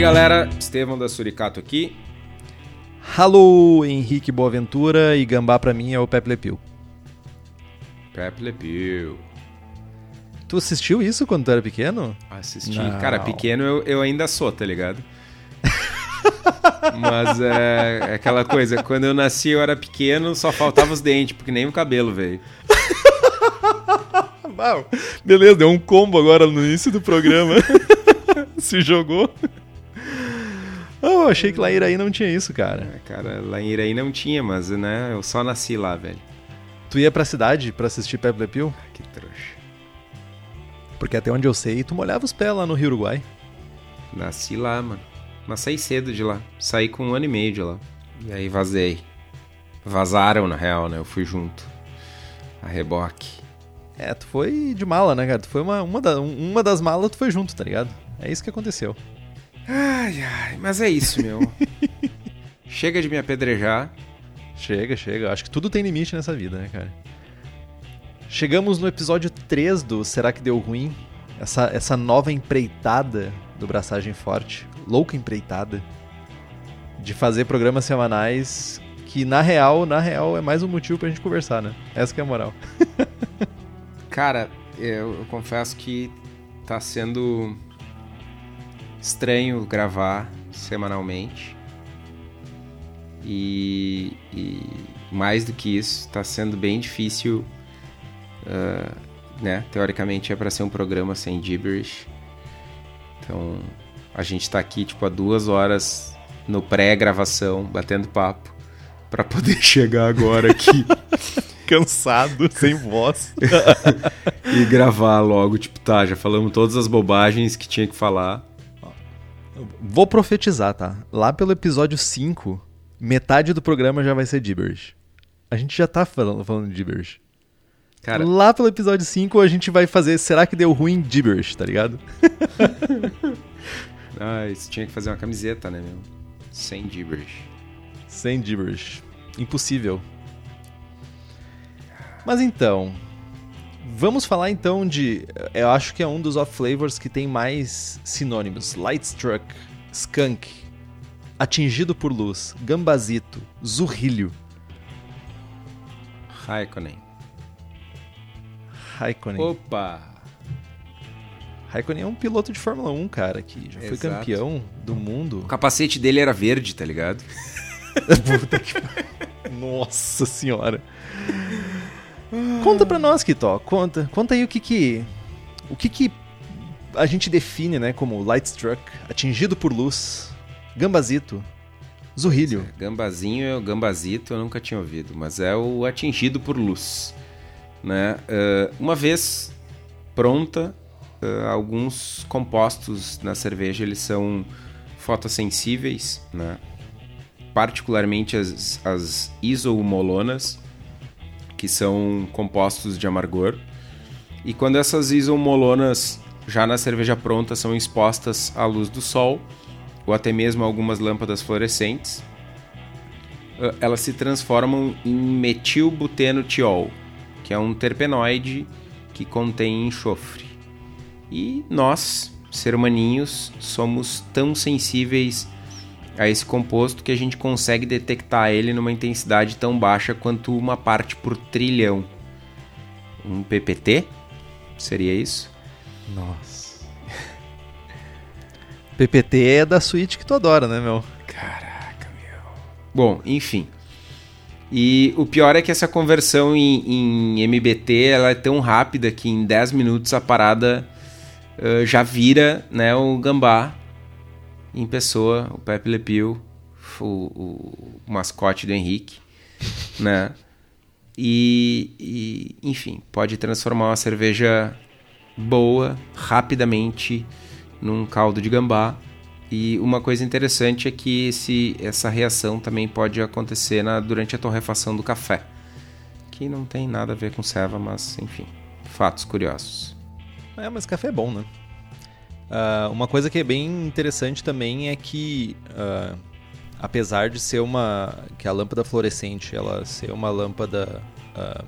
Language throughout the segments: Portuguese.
aí, galera, Estevão da Suricato aqui. Alô, Henrique Boaventura e Gambá pra mim é o Pepe Le Pew. Pepe Le Pew. Tu assistiu isso quando tu era pequeno? Assisti. Não. Cara, pequeno eu, eu ainda sou, tá ligado? Mas é, é aquela coisa, quando eu nasci eu era pequeno, só faltava os dentes, porque nem o cabelo veio. Beleza, deu um combo agora no início do programa. Se jogou. Oh, eu achei que lá em Iraí não tinha isso, cara. É, cara, lá em Iraí não tinha, mas né, eu só nasci lá, velho. Tu ia pra cidade pra assistir Pepe Le Pew? Ah, Que trouxa. Porque até onde eu sei, tu molhava os pés lá no Rio Uruguai. Nasci lá, mano. Mas saí cedo de lá. Saí com um ano e meio de lá. E aí vazei. Vazaram, na real, né? Eu fui junto. A reboque. É, tu foi de mala, né, cara? Tu foi uma, uma, da- uma das malas, tu foi junto, tá ligado? É isso que aconteceu. Ai, ai, mas é isso, meu. Chega de me apedrejar. Chega, chega. Acho que tudo tem limite nessa vida, né, cara? Chegamos no episódio 3 do Será que Deu Ruim? Essa, essa nova empreitada do Braçagem Forte, louca empreitada, de fazer programas semanais que, na real, na real, é mais um motivo pra gente conversar, né? Essa que é a moral. Cara, eu, eu confesso que tá sendo estranho gravar semanalmente. E, e mais do que isso, tá sendo bem difícil. ah, né? Teoricamente é para ser um programa sem gibberish. Então a gente tá aqui tipo há duas horas no pré-gravação, batendo papo, para poder chegar agora aqui. Cansado, sem voz. e gravar logo, tipo, tá, já falamos todas as bobagens que tinha que falar. Vou profetizar, tá? Lá pelo episódio 5, metade do programa já vai ser gibberish. A gente já tá falando, falando de gibberish. Cara, Lá pelo episódio 5 a gente vai fazer Será que deu ruim gibberish, tá ligado? ah, isso tinha que fazer uma camiseta, né, meu? Sem gibberish. Sem gibberish. Impossível. Mas então, vamos falar então de. Eu acho que é um dos off flavors que tem mais sinônimos: Lightstruck, Skunk, Atingido por Luz, Gambazito, Zurrilho, Raikkonen. Raikkonen. Opa! Raikkonen é um piloto de Fórmula 1, cara, que já foi Exato. campeão do mundo. O capacete dele era verde, tá ligado? Nossa senhora. Conta pra nós, Kitó. Conta, conta aí o que que o que que a gente define, né, como Lightstruck, atingido por luz, Gambazito, Zurrilho. Gambazinho, gambazito, eu nunca tinha ouvido, mas é o atingido por luz. Né? Ah, uma vez pronta, ah, alguns compostos na cerveja eles são fotossensíveis, né? particularmente as, as isomolonas, que são compostos de amargor. E quando essas isomolonas já na cerveja pronta são expostas à luz do sol, ou até mesmo algumas lâmpadas fluorescentes, eh, elas se transformam em metilbutenotiol, que é um terpenoide que contém enxofre. E nós, ser humaninhos, somos tão sensíveis a esse composto que a gente consegue detectar ele numa intensidade tão baixa quanto uma parte por trilhão. Um PPT? Seria isso? Nossa. PPT é da suíte que tu adora, né, meu? Caraca, meu. Bom, enfim. E o pior é que essa conversão em, em MBT ela é tão rápida que em 10 minutos a parada eh, já vira né, o gambá em pessoa, o Pepe Le Pew, o, o mascote do Henrique, né? E, e, enfim, pode transformar uma cerveja boa rapidamente num caldo de gambá. E uma coisa interessante é que esse, essa reação também pode acontecer na, durante a torrefação do café. Que não tem nada a ver com ceva, mas enfim, fatos curiosos. É, mas café é bom, né? Ah, uma coisa que é bem interessante também é que, ah, apesar de ser uma. que a lâmpada fluorescente ela ser uma lâmpada ah,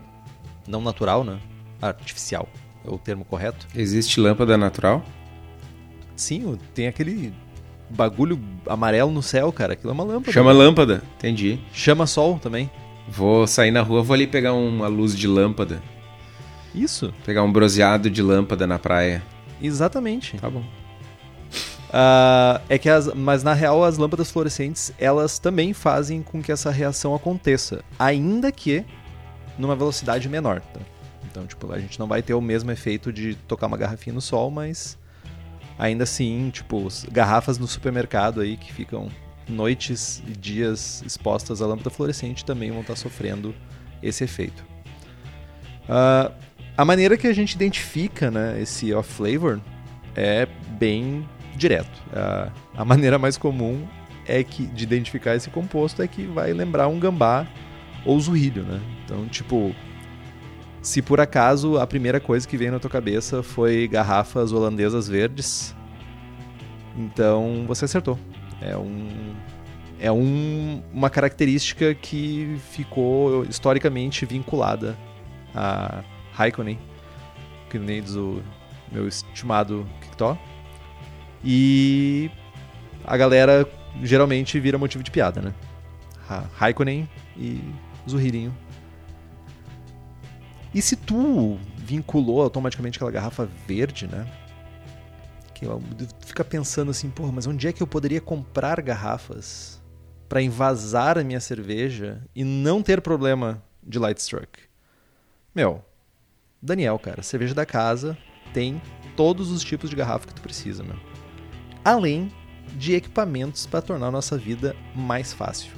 não natural, né? Artificial, é o termo correto. Existe lâmpada natural? Sim, tem aquele bagulho amarelo no céu, cara. Aquilo é uma lâmpada. Chama lâmpada, entendi. Chama sol também. Vou sair na rua, vou ali pegar uma luz de lâmpada. Isso, Pegar um bronzeado de lâmpada na praia. Exatamente. Tá bom. Ah, é que as, mas na real as lâmpadas fluorescentes elas também fazem com que essa reação aconteça, ainda que numa velocidade menor. tá? Então, tipo, a gente não vai ter o mesmo efeito de tocar uma garrafinha no sol, mas ainda assim, tipo, garrafas no supermercado aí que ficam noites e dias expostas à lâmpada fluorescente também vão estar sofrendo esse efeito. Ah, a maneira que a gente identifica né, esse off flavor é bem direto. A, a maneira mais comum é que de identificar esse composto é que vai lembrar um gambá ou zurrilho, né? Então, tipo, se por acaso a primeira coisa que veio na tua cabeça foi garrafas holandesas verdes, então você acertou. É um é um, uma característica que ficou historicamente vinculada a Raikkonen, que nem diz o meu estimado Kikto. E a galera geralmente vira motivo de piada, né? Ra- Raikkonen e Zurririnho. E se tu vinculou automaticamente aquela garrafa verde, né? Que fica pensando assim, porra, mas onde é que eu poderia comprar garrafas para invasar a minha cerveja e não ter problema de light struck? Meu, Daniel, cara, cerveja da casa tem todos os tipos de garrafa que tu precisa, meu. Além de equipamentos para tornar a nossa vida mais fácil.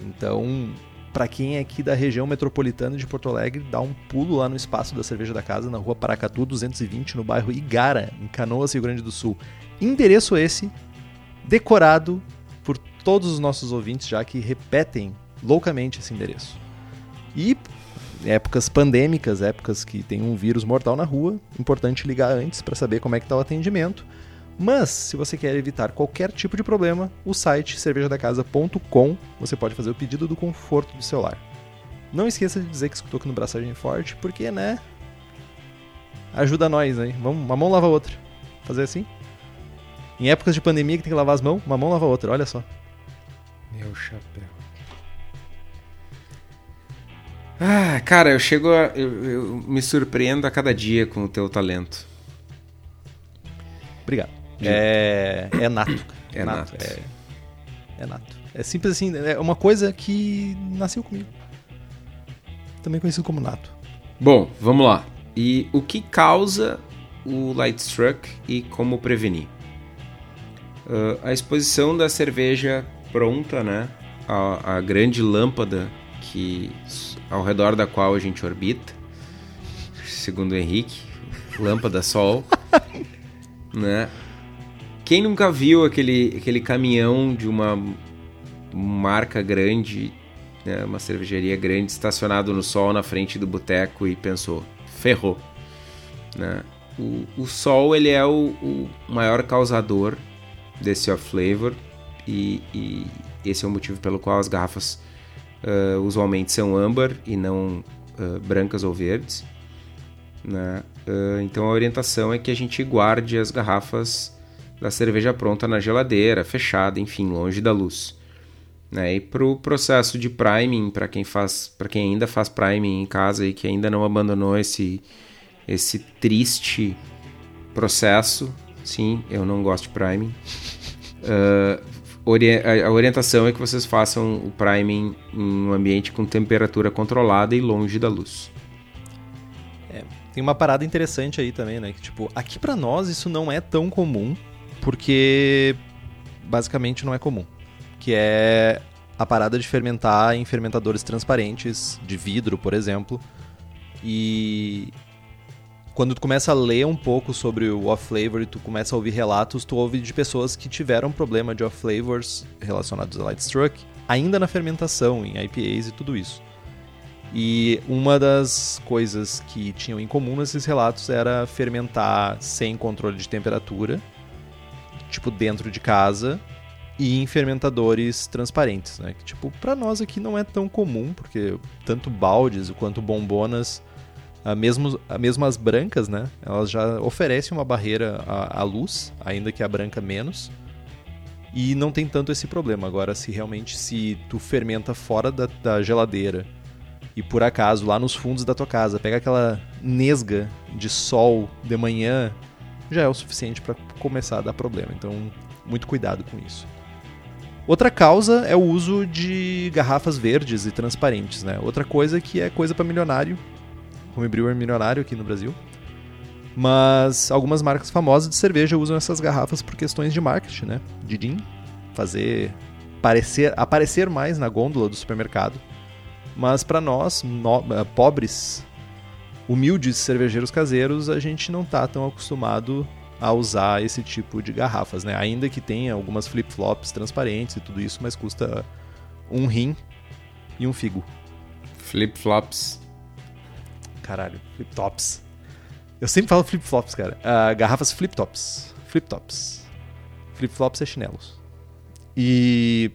Então, para quem é aqui da região metropolitana de Porto Alegre, dá um pulo lá no espaço da cerveja da casa, na rua Paracatu 220, no bairro Igara, em Canoas, Rio Grande do Sul. Endereço esse, decorado por todos os nossos ouvintes, já que repetem loucamente esse endereço. E épocas pandêmicas, épocas que tem um vírus mortal na rua, importante ligar antes para saber como é que está o atendimento. Mas, se você quer evitar qualquer tipo de problema, o site cervejadacasa.com você pode fazer o pedido do conforto do seu lar. Não esqueça de dizer que escutou aqui no Braçagem Forte, porque, né? Ajuda nós, hein? Vamos, uma mão lava a outra. Fazer assim? Em épocas de pandemia que tem que lavar as mãos, uma mão lava a outra, olha só. Meu chapéu. Ah, cara, eu chego a. Eu, eu me surpreendo a cada dia com o teu talento. Obrigado. É, é nato. cara. É nato. É, é nato. É simples assim, é uma coisa que nasceu comigo. Também conhecido como nato. Bom, vamos lá. E o que causa o light struck e como prevenir? Ah, a exposição da cerveja pronta, né? A, a grande lâmpada que ao redor da qual a gente orbita, segundo o Henrique, lâmpada sol, né? Quem nunca viu aquele, aquele caminhão de uma marca grande, né, uma cervejaria grande, estacionado no sol na frente do boteco e pensou, ferrou. Né? O, o sol ele é o, o maior causador desse off flavor e, e esse é o motivo pelo qual as garrafas uh, usualmente são âmbar e não uh, brancas ou verdes. Né? Uh, então a orientação é que a gente guarde as garrafas da cerveja pronta na geladeira, fechada, enfim, longe da luz. Né? E para o processo de priming, para quem faz, para quem ainda faz priming em casa e que ainda não abandonou esse esse triste processo, sim, eu não gosto de priming. Uh, a orientação é que vocês façam o priming em um ambiente com temperatura controlada e longe da luz. Tem uma parada interessante aí também, né? Que, tipo, aqui pra nós isso não é tão comum, porque basicamente não é comum. Que é a parada de fermentar em fermentadores transparentes, de vidro, por exemplo. E quando tu começa a ler um pouco sobre o off flavor e tu começa a ouvir relatos, tu ouve de pessoas que tiveram problema de off flavors relacionados a light struck, ainda na fermentação, em IPAs e tudo isso. E uma das coisas que tinham em comum nesses relatos era fermentar sem controle de temperatura, tipo dentro de casa, e em fermentadores transparentes, né? Que, tipo, para nós aqui não é tão comum, porque tanto baldes quanto bombonas, mesmo, mesmo as brancas, né? Elas já oferecem uma barreira à, à luz, ainda que a branca menos. e não tem tanto esse problema. Agora, se realmente se tu fermenta fora da, da geladeira e por acaso lá nos fundos da tua casa pega aquela nesga de sol de manhã, já é o suficiente para começar a dar problema. Então, muito cuidado com isso. Outra causa é o uso de garrafas verdes e transparentes, né? Outra coisa que é coisa para milionário, homebrewer milionário aqui no Brasil. Mas algumas marcas famosas de cerveja usam essas garrafas por questões de marketing, né? De din, fazer parecer, aparecer mais na gôndola do supermercado. Mas para nós, no, eh, pobres, humildes cervejeiros caseiros, a gente não tá tão acostumado a usar esse tipo de garrafas, né? Ainda que tenha algumas flip-flops transparentes e tudo isso, mas custa um rim e um figo. Flip-flops. Caralho, flip-tops. Eu sempre falo flip-flops, cara. Uh, garrafas flip-tops. Flip-tops. Flip-flops é chinelos. E.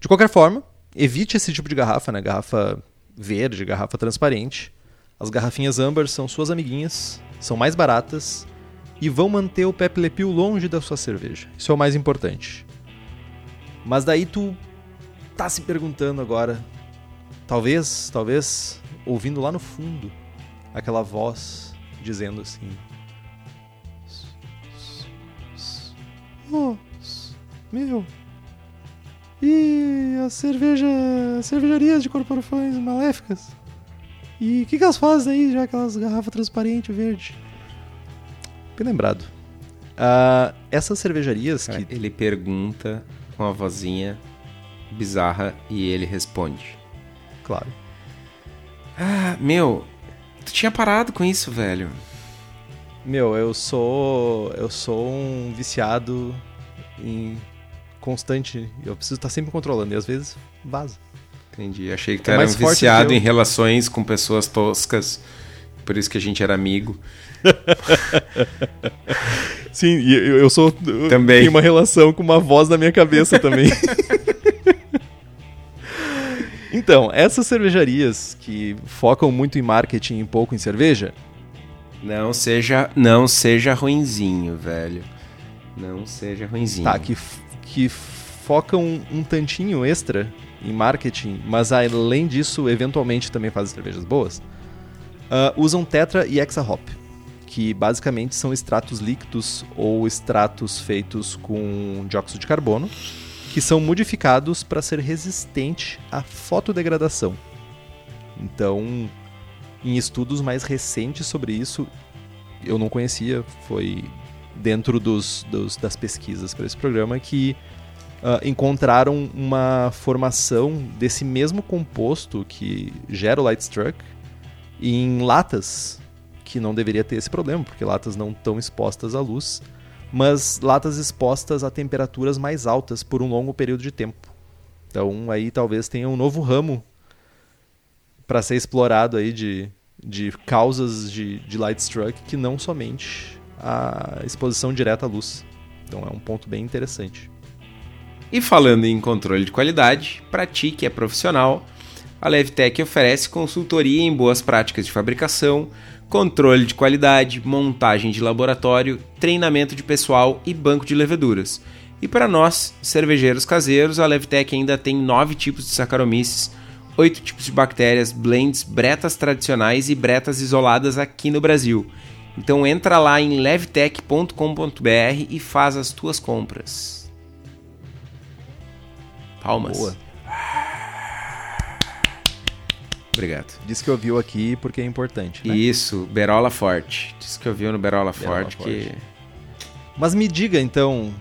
De qualquer forma, evite esse tipo de garrafa, né? Garrafa verde, garrafa transparente. As garrafinhas Amber são suas amiguinhas, são mais baratas e vão manter o Pepe Le Pew longe da sua cerveja. Isso é o mais importante. Mas daí tu tá se perguntando agora, talvez, talvez ouvindo lá no fundo aquela voz dizendo assim: Oh, meu. E as cerveja, cervejarias de corporações maléficas? E o que, que elas fazem aí, já aquelas garrafas transparentes verde? Bem lembrado. Uh, essas cervejarias Cara, que. Ele pergunta com a vozinha bizarra e ele responde. Claro. Ah, meu, tu tinha parado com isso, velho. Meu, eu sou. Eu sou um viciado em constante. Eu preciso estar sempre controlando e às vezes vaza. Entendi. Achei que tu É era um viciado eu. em relações com pessoas toscas. Por isso que a gente era amigo. Sim, e eu, eu sou. eu Também. Tenho uma relação com uma voz na minha cabeça também. então, essas cervejarias que focam muito em marketing e pouco em cerveja, Não seja, não seja ruinzinho, velho. Não seja ruinzinho. tá, que, que focam um tantinho extra em marketing, mas além disso, eventualmente também fazem cervejas boas, ah, usam Tetra e Hexa Hop, que basicamente são extratos líquidos ou extratos feitos com dióxido de carbono, que são modificados para ser resistente à fotodegradação. Então, em estudos mais recentes sobre isso, eu não conhecia, foi dentro dos, dos- das pesquisas para esse programa que ah, encontraram uma formação desse mesmo composto que gera o Light Struck em latas que não deveria ter esse problema, porque latas não estão expostas à luz, mas latas expostas a temperaturas mais altas por um longo período de tempo. Então aí talvez tenha um novo ramo para ser explorado aí de, de causas de, de light struck que não somente a exposição direta à luz. Então é um ponto bem interessante. E falando em controle de qualidade, para ti que é profissional, a Levtech oferece consultoria em boas práticas de fabricação, controle de qualidade, montagem de laboratório, treinamento de pessoal e banco de leveduras. E para nós, cervejeiros caseiros, a Levtech ainda tem nove tipos de Saccharomyces, oito tipos de bactérias, blends, bretas tradicionais e bretas isoladas aqui no Brasil. Então entra lá em levtech.com.br e faz as tuas compras. Palmas. Boa. Obrigado. Diz que ouviu aqui porque é importante. Né? Isso, Berola Forte. Diz que eu vi no Berola, Berola Forte que Mas me diga então,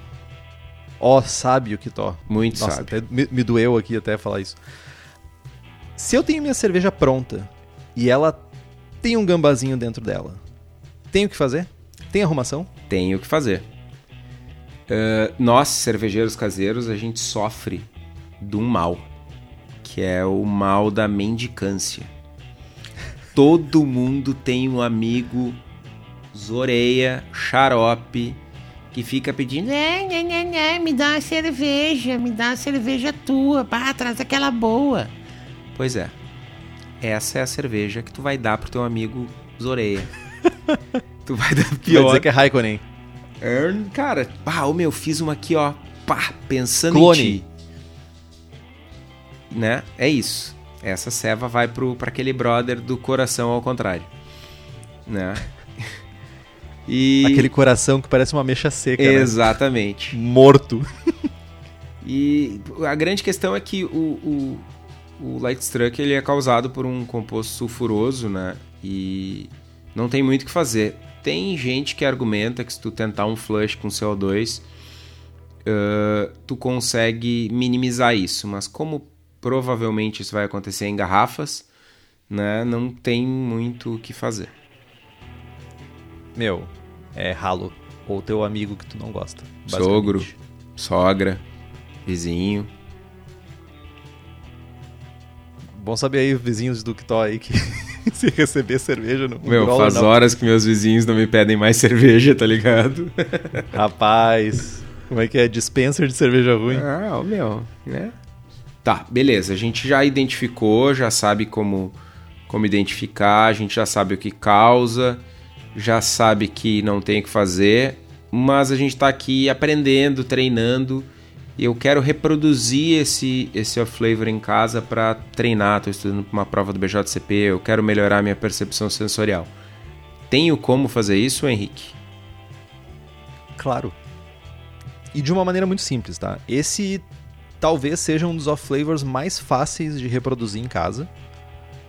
ó sábio que tó. muito Nossa, sabe. até me, me doeu aqui até falar isso. Se eu tenho minha cerveja pronta e ela tem um gambazinho dentro dela, tenho o que fazer? Tem arrumação? Tem o que fazer. Ah, nós, cervejeiros caseiros, a gente sofre de um mal, que é o mal da mendicância. Todo mundo tem um amigo zoreia, xarope, que fica pedindo Né, né, né, né, me dá uma cerveja, me dá uma cerveja tua, pá, traz aquela boa. Pois é. Essa é a cerveja que tu vai dar pro teu amigo Zoreia. tu vai dar Vai pior. dizer que é Raikkonen. Earn, cara, pá, ô meu, fiz uma aqui, ó, pá, pensando Clone. em ti. Né? É isso. Essa ceva vai pro, pra aquele brother do coração ao contrário. Né? E... Aquele coração que parece uma mecha seca, né? Exatamente. Morto. E a grande questão é que o, o, o Lightstruck ele é causado por um composto sulfuroso, né? E não tem muito o que fazer. Tem gente que argumenta que se tu tentar um flush com CO2, uh, tu consegue minimizar isso. Mas como provavelmente isso vai acontecer em garrafas, né? Não tem muito o que fazer. Meu, é ralo. Ou teu amigo que tu não gosta. Sogro, sogra, vizinho. Bom saber aí, vizinhos do Kitó aí, que se receber cerveja no Meu, faz não. horas que meus vizinhos não me pedem mais cerveja, tá ligado? Rapaz, como é que é? Dispenser de cerveja ruim? Ah, meu, né? Tá, beleza. A gente já identificou, já sabe como, como identificar, a gente já sabe o que causa, já sabe que não tem o que fazer, mas a gente tá aqui aprendendo, treinando. E eu quero reproduzir esse, esse off-flavor em casa para treinar. Tô estudando pra uma prova do BJCP, eu quero melhorar minha percepção sensorial. Tenho como fazer isso, Henrique? Claro. E de uma maneira muito simples, tá? Esse talvez seja um dos off-flavors mais fáceis de reproduzir em casa,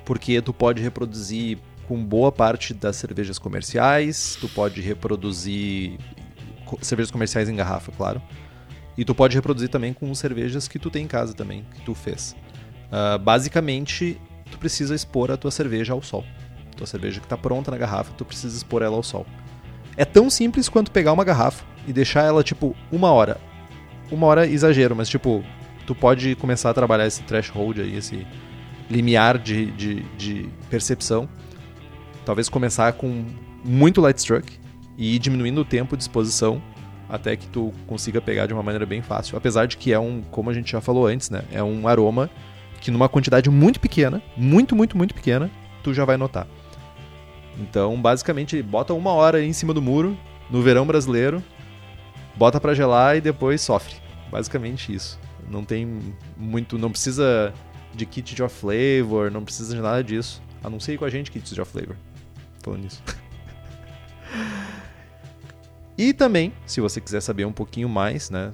porque tu pode reproduzir com boa parte das cervejas comerciais, tu pode reproduzir cervejas comerciais em garrafa, claro. E tu pode reproduzir também com cervejas que tu tem em casa também, que tu fez. Ah, basicamente, tu precisa expor a tua cerveja ao sol. Tua cerveja que está pronta na garrafa, tu precisa expor ela ao sol. É tão simples quanto pegar uma garrafa e deixar ela, tipo, uma hora. Uma hora exagero, mas, tipo, tu pode começar a trabalhar esse threshold aí, esse limiar de, de, de percepção. Talvez começar com muito light struck e ir diminuindo o tempo de exposição até que tu consiga pegar de uma maneira bem fácil. Apesar de que é um, como a gente já falou antes, né? É um aroma que numa quantidade muito pequena, muito, muito, muito pequena, tu já vai notar. Então, basicamente, bota uma hora em cima do muro, no verão brasileiro, bota pra gelar e depois sofre. Basicamente isso. Não tem muito, não precisa de kit de flavor, não precisa de nada disso. Anuncie com a gente kits de flavor. Falando nisso. E também, se você quiser saber um pouquinho mais, né,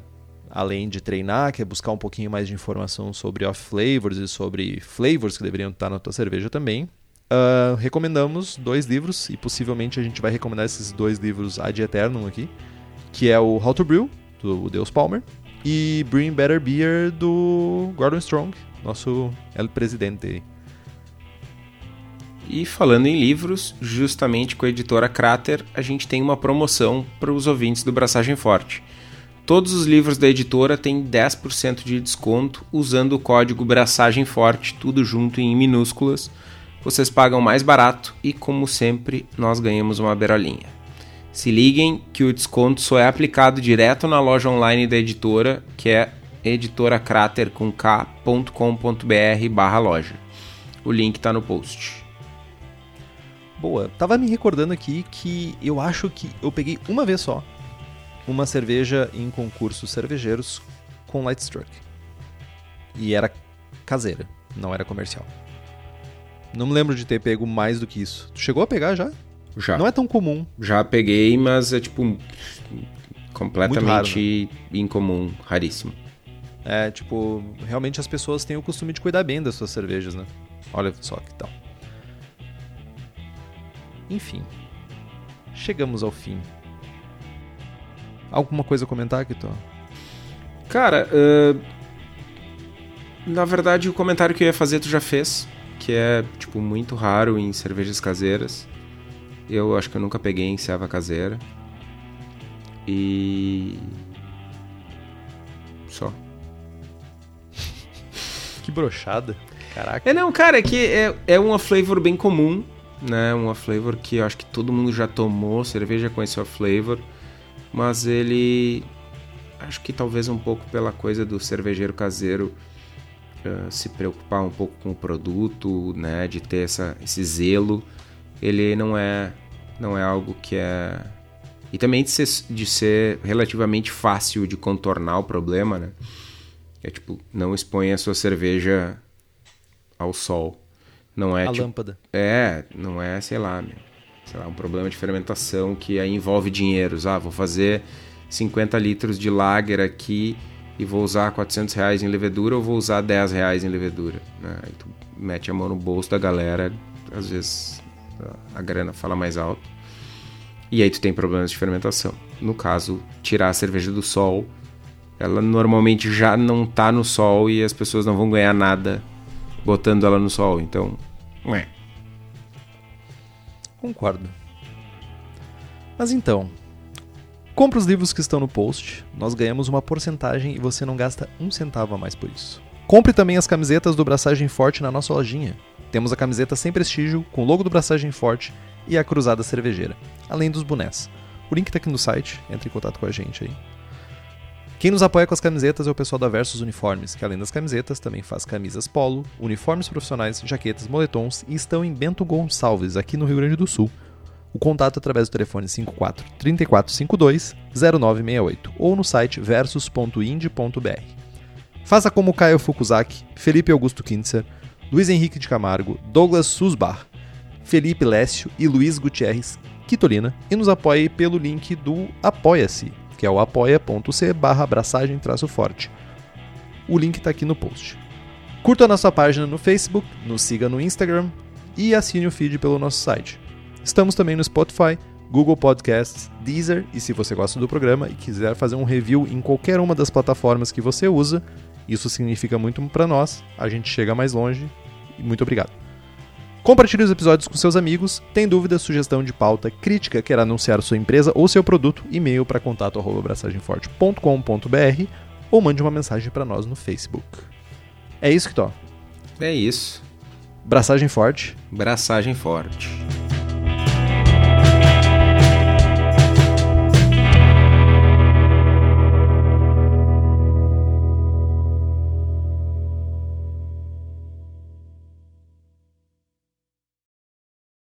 além de treinar, quer buscar um pouquinho mais de informação sobre off flavors e sobre flavors que deveriam estar na tua cerveja também, ah, recomendamos dois livros e possivelmente a gente vai recomendar esses dois livros ad eternum aqui, que é o How to Brew do Deus Palmer e Brewing Better Beer do Gordon Strong, nosso El Presidente. E falando em livros, justamente com a editora Crater, a gente tem uma promoção para os ouvintes do Braçagem Forte. Todos os livros da editora têm 10% de desconto usando o código Braçagem Forte, tudo junto em minúsculas. Vocês pagam mais barato e, como sempre, nós ganhamos uma berolinha. Se liguem que o desconto só é aplicado direto na loja online da editora, que é editoracrater com k.com.br barra loja. O link está no post. Boa, tava me recordando aqui que eu acho que eu peguei uma vez só uma cerveja em concursos cervejeiros com Light Struck. E era caseira, não era comercial. Não me lembro de ter pego mais do que isso. Tu chegou a pegar já? Já. Não é tão comum. Já peguei, mas é tipo completamente Muito incomum, raríssimo. É, tipo, realmente as pessoas têm o costume de cuidar bem das suas cervejas, né? Olha só que tal. Enfim. Chegamos ao fim. Alguma coisa a comentar, Kito? Cara, uh, na verdade o comentário que eu ia fazer tu já fez, que é tipo muito raro em cervejas caseiras. Eu acho que eu nunca peguei em ceva caseira. E só. Que brochada. Caraca. É não, cara, é que é, é uma flavor bem comum, né? Uma flavor que eu acho que todo mundo já tomou cerveja com esse flavor, mas ele acho que talvez um pouco pela coisa do cervejeiro caseiro uh, se preocupar um pouco com o produto, né, de ter essa, esse zelo, ele não é não é algo que é E também de ser, de ser relativamente fácil de contornar o problema, né? É tipo, não expõe a sua cerveja ao sol. Não é a tipo, lâmpada. É, não é, sei lá, meu, sei lá, um problema de fermentação que aí envolve dinheiros. Ah, vou fazer 50 litros de lager aqui e vou usar 400 reais em levedura ou vou usar 10 reais em levedura. Né? Aí tu mete a mão no bolso da galera, às vezes a grana fala mais alto. E aí tu tem problemas de fermentação. No caso, tirar a cerveja do sol, ela normalmente já não tá no sol e as pessoas não vão ganhar nada botando ela no sol. Então, ué. Concordo. Mas então, compra os livros que estão no post, nós ganhamos uma porcentagem e você não gasta um centavo a mais por isso. Compre também as camisetas do Braçagem Forte na nossa lojinha. Temos a camiseta sem prestígio, com o logo do Braçagem Forte e a cruzada cervejeira, além dos bonés. O link tá aqui no site, entre em contato com a gente aí. Quem nos apoia com as camisetas é o pessoal da Versus Uniformes, que além das camisetas também faz camisas polo, uniformes profissionais, jaquetas, moletons e estão em Bento Gonçalves, aqui no Rio Grande do Sul. O contato é através do telefone 54 3452 0968 ou no site versus.ind.br. Faça como Caio Fukuzaki, Felipe Augusto Kintzer, Luiz Henrique de Camargo, Douglas Susbar, Felipe Lécio e Luiz Gutierrez Quitolina e nos apoie pelo link do Apoia-se, que é o apoia.c barra abraçagem forte. O link está aqui no post. Curta a nossa página no Facebook, nos siga no Instagram e assine o feed pelo nosso site. Estamos também no Spotify, Google Podcasts, Deezer e se você gosta do programa e quiser fazer um review em qualquer uma das plataformas que você usa, isso significa muito para nós, a gente chega mais longe muito obrigado. Compartilhe os episódios com seus amigos. Tem dúvida, sugestão de pauta, crítica, quer anunciar sua empresa ou seu produto? E-mail para contato@braçagemforte.com.br ou mande uma mensagem para nós no Facebook. É isso que tô. É isso. Braçagem forte. Braçagem forte.